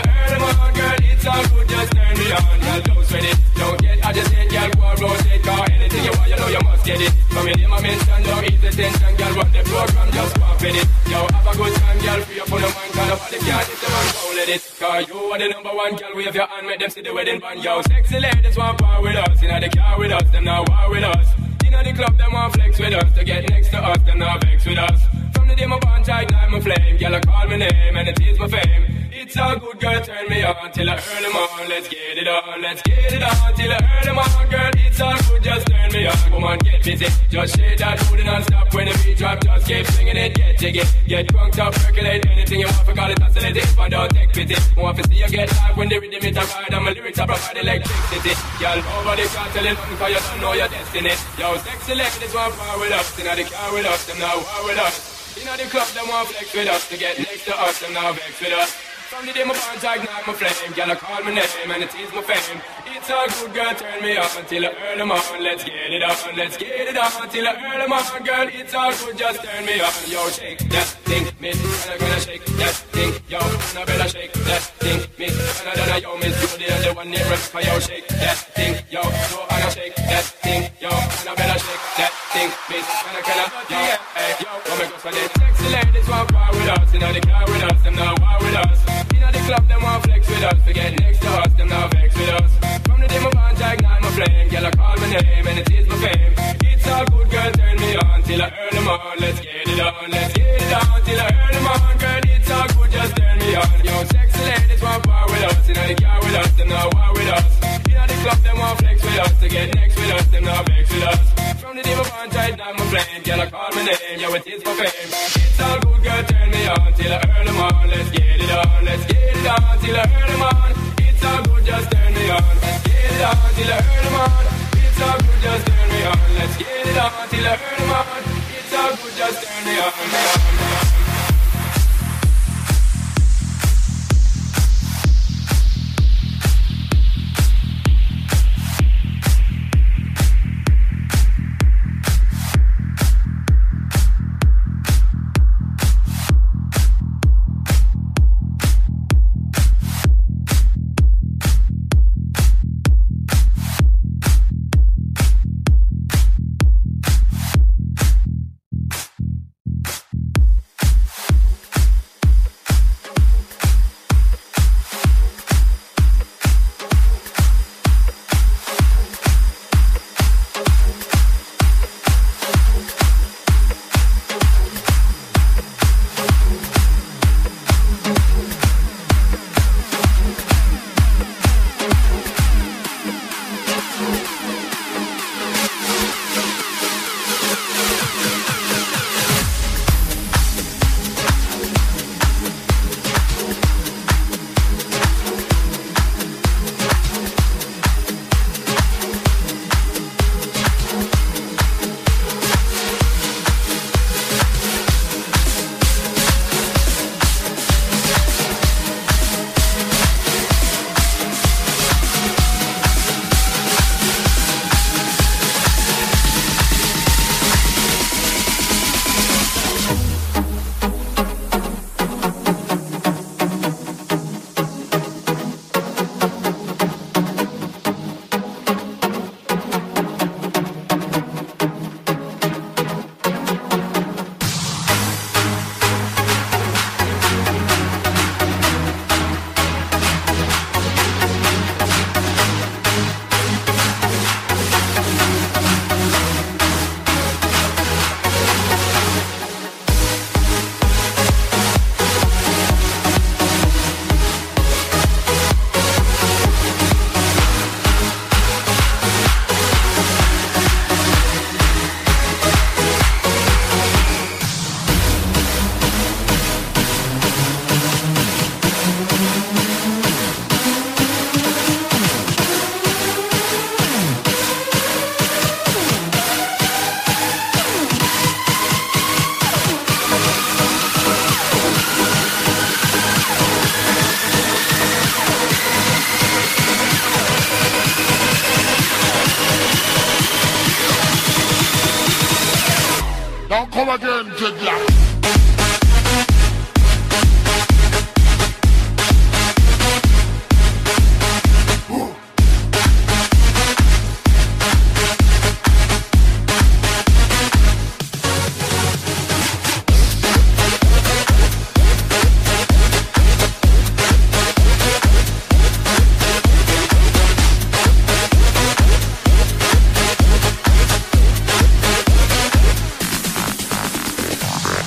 Earn them girl, it's all good, just turn me on, girl, don't sweat it, don't get agitated, girl, go and rotate, anything you want, you know you must get it. From your name, I mention, don't ease tension, girl, run the program, just go and fit it. Yo, have a good time, girl, free up on the mind, cause nobody can hit the man, don't let it. You are the number one, girl, wave your hand, make them see the wedding band, yo, sexy ladies want power with us, you the car with us, them now war with us. You the club, them want flex with us, to get next to us, them now vex with us. From the day my bond, I ignite flame, girl, I call my name, and it is my fame. It's all good, girl, turn me on till I earn them on. Let's get it on, let's get it on till I earn them on, girl. It's all good, just turn me on. Come on, get busy, just shake that booty non-stop when the beat drop. Just keep swinging it, get jiggy, get drunk, up, percolate anything you want. For call it oscillate if I don't take pity. Want to see you get live when the rhythm is a ride and my lyrics are provide electricity. Girl, nobody can tell you nothing 'cause you don't know your destiny. Yo, sexy ladies want power with us, know the car with us, them now war with us. Know the club, them want flex with us to get next to us, them now vex with us. From the day my bond, ignite my flame, I call my name and it is my fame. It's all good, girl, turn me on until I earn them on. Let's get it on, let's get it on till I earn them on, girl. It's all good, just turn me on. Yo, shake that thing, miss, and I'm gonna shake that thing. Yo, and I better shake that thing, miss, and I don't yo, miss, you the only one near us. Yo, shake that thing, yo, so I gotta shake that thing, yo, and I better shake that thing, miss, and I gonna, yo, hey, yo, come and go for this. Sexy ladies want war with us, you know they car with us, them not war with us. You know the club, them want flex with us, to get next to us, them not vex with us. From the day my bond, I ignite my flame, girl, I call my name, and it is my fame. It's all good, girl, turn me on till I earn them on. Let's get it on, let's get it on till I earn them on, girl. It's all good, just turn me on. Yo, sexy ladies want war with us, you know they car with us, them not war with us.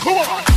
Come on.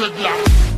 dreadlocks.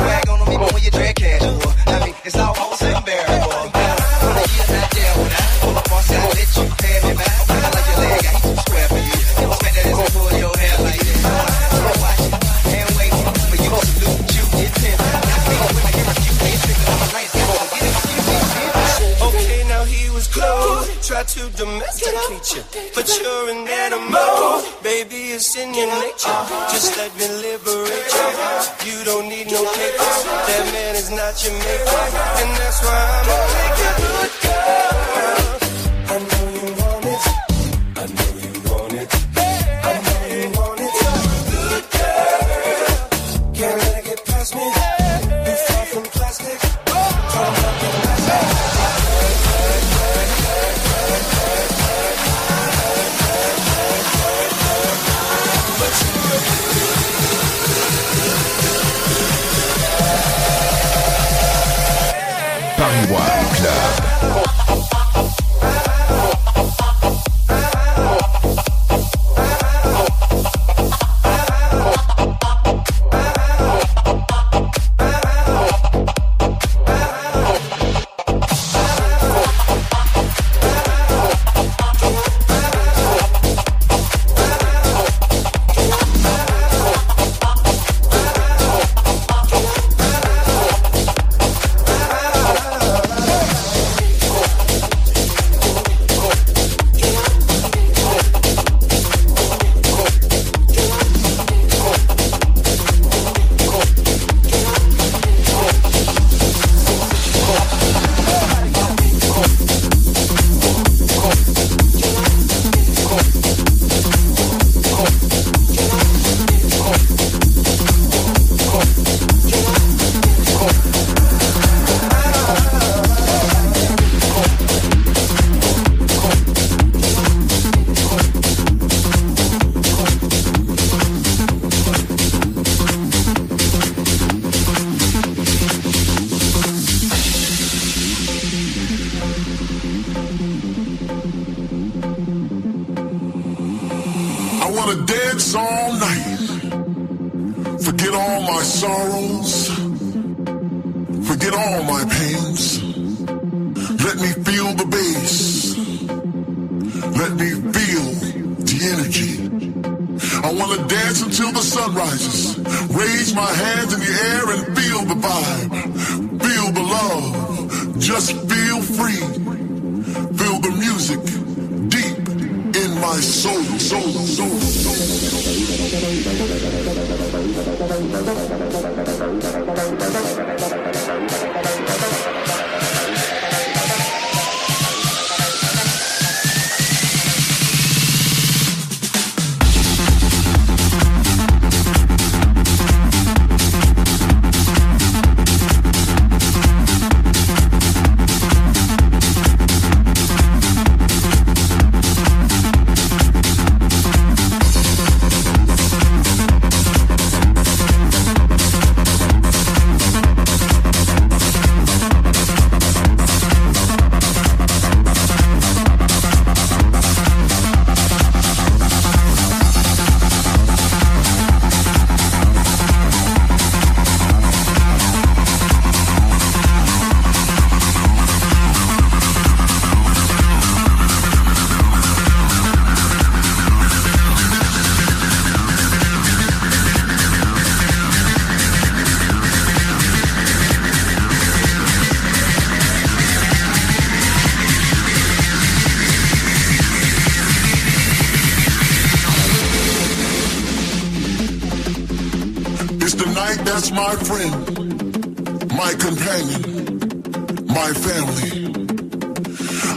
swag on them even when you drag cash. you make it. and that's why friend, my companion, my family.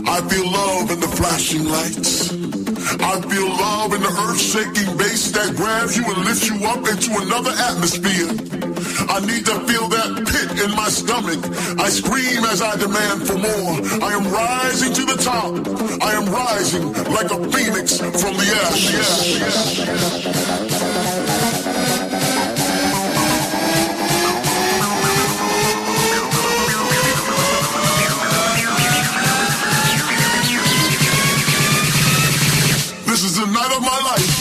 I feel love in the flashing lights. I feel love in the earth-shaking bass that grabs you and lifts you up into another atmosphere. I need to feel that pit in my stomach. I scream as I demand for more. I am rising to the top. I am rising like a phoenix from the ashes. night of my life.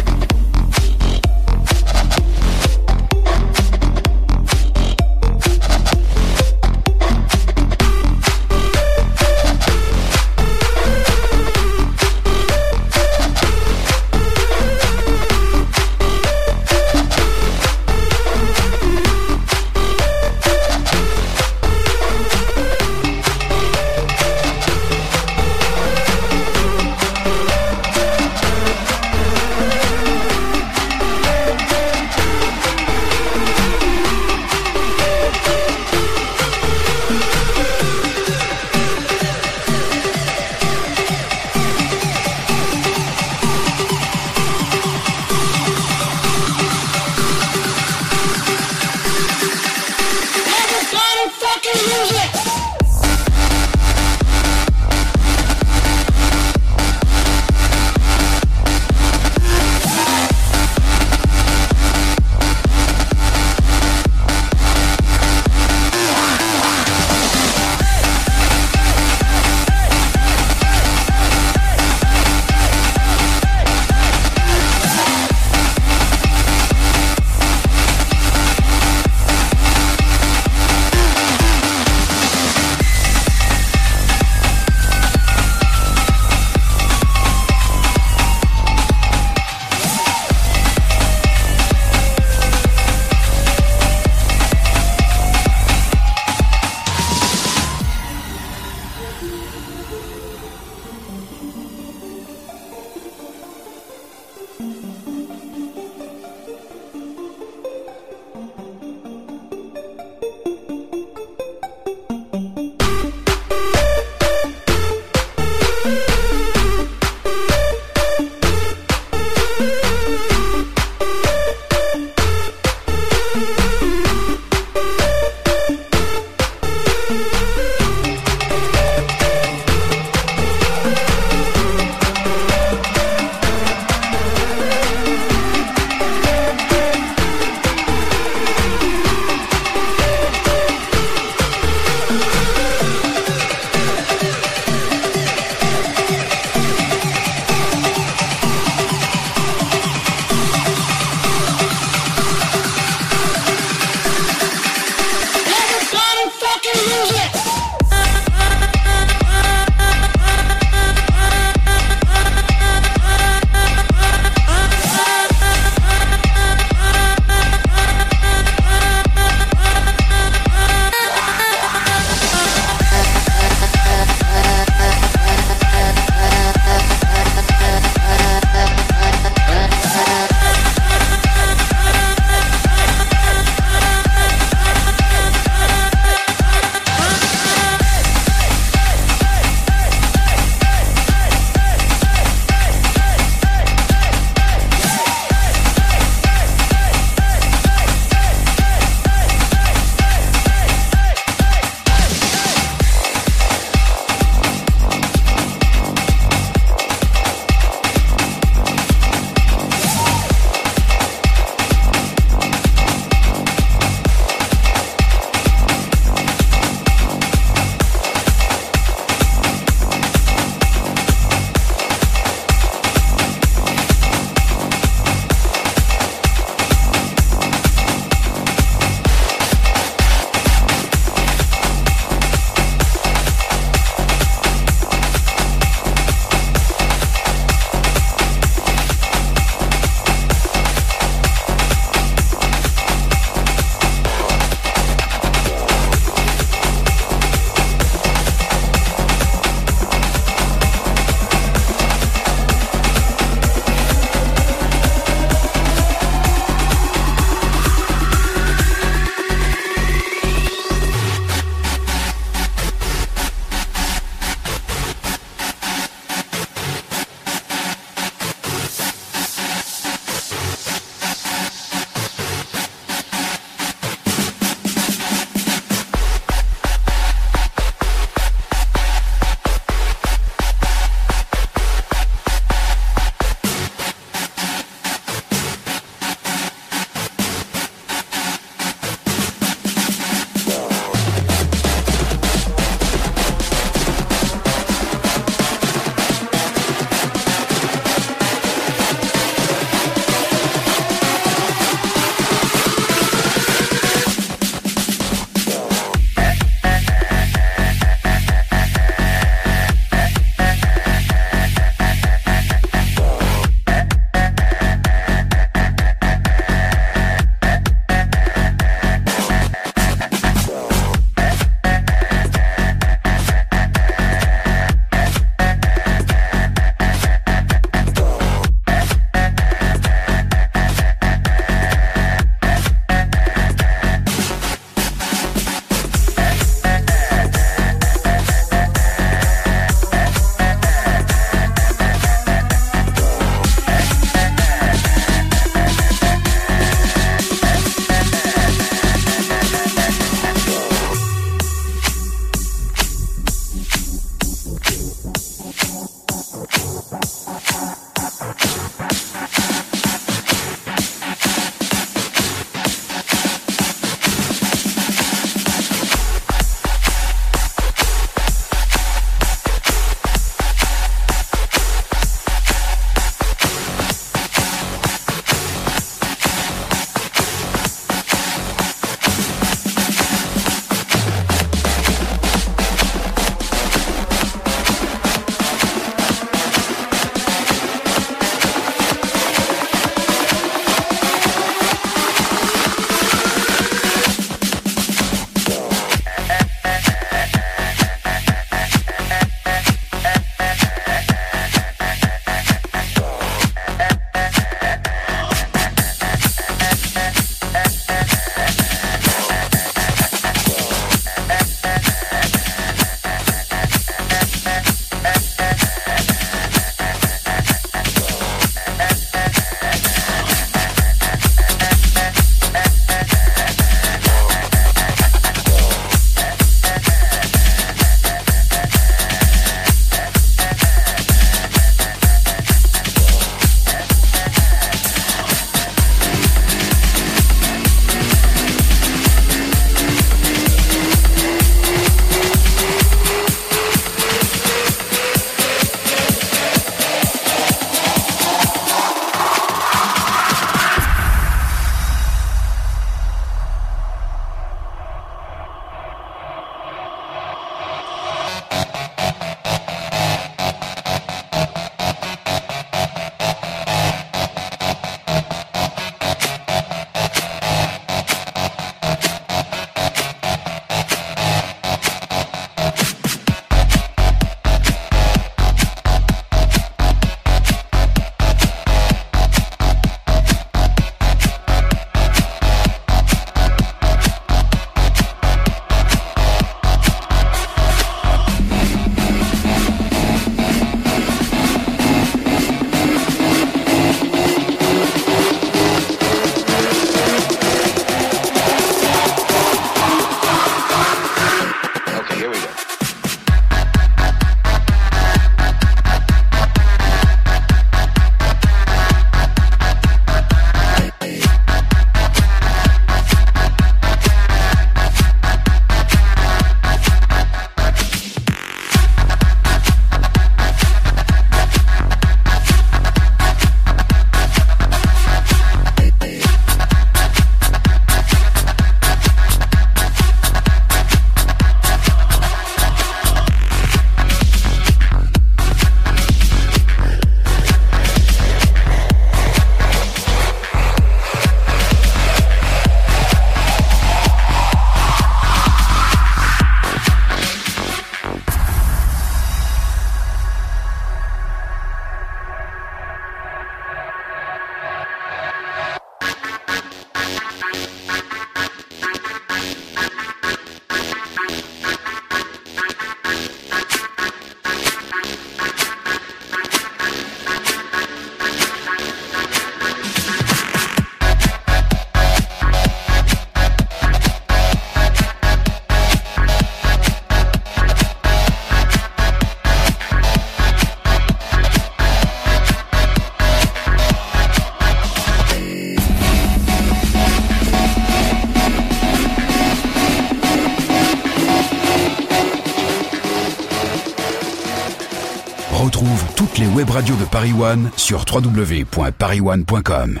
Sur www.parisone.com.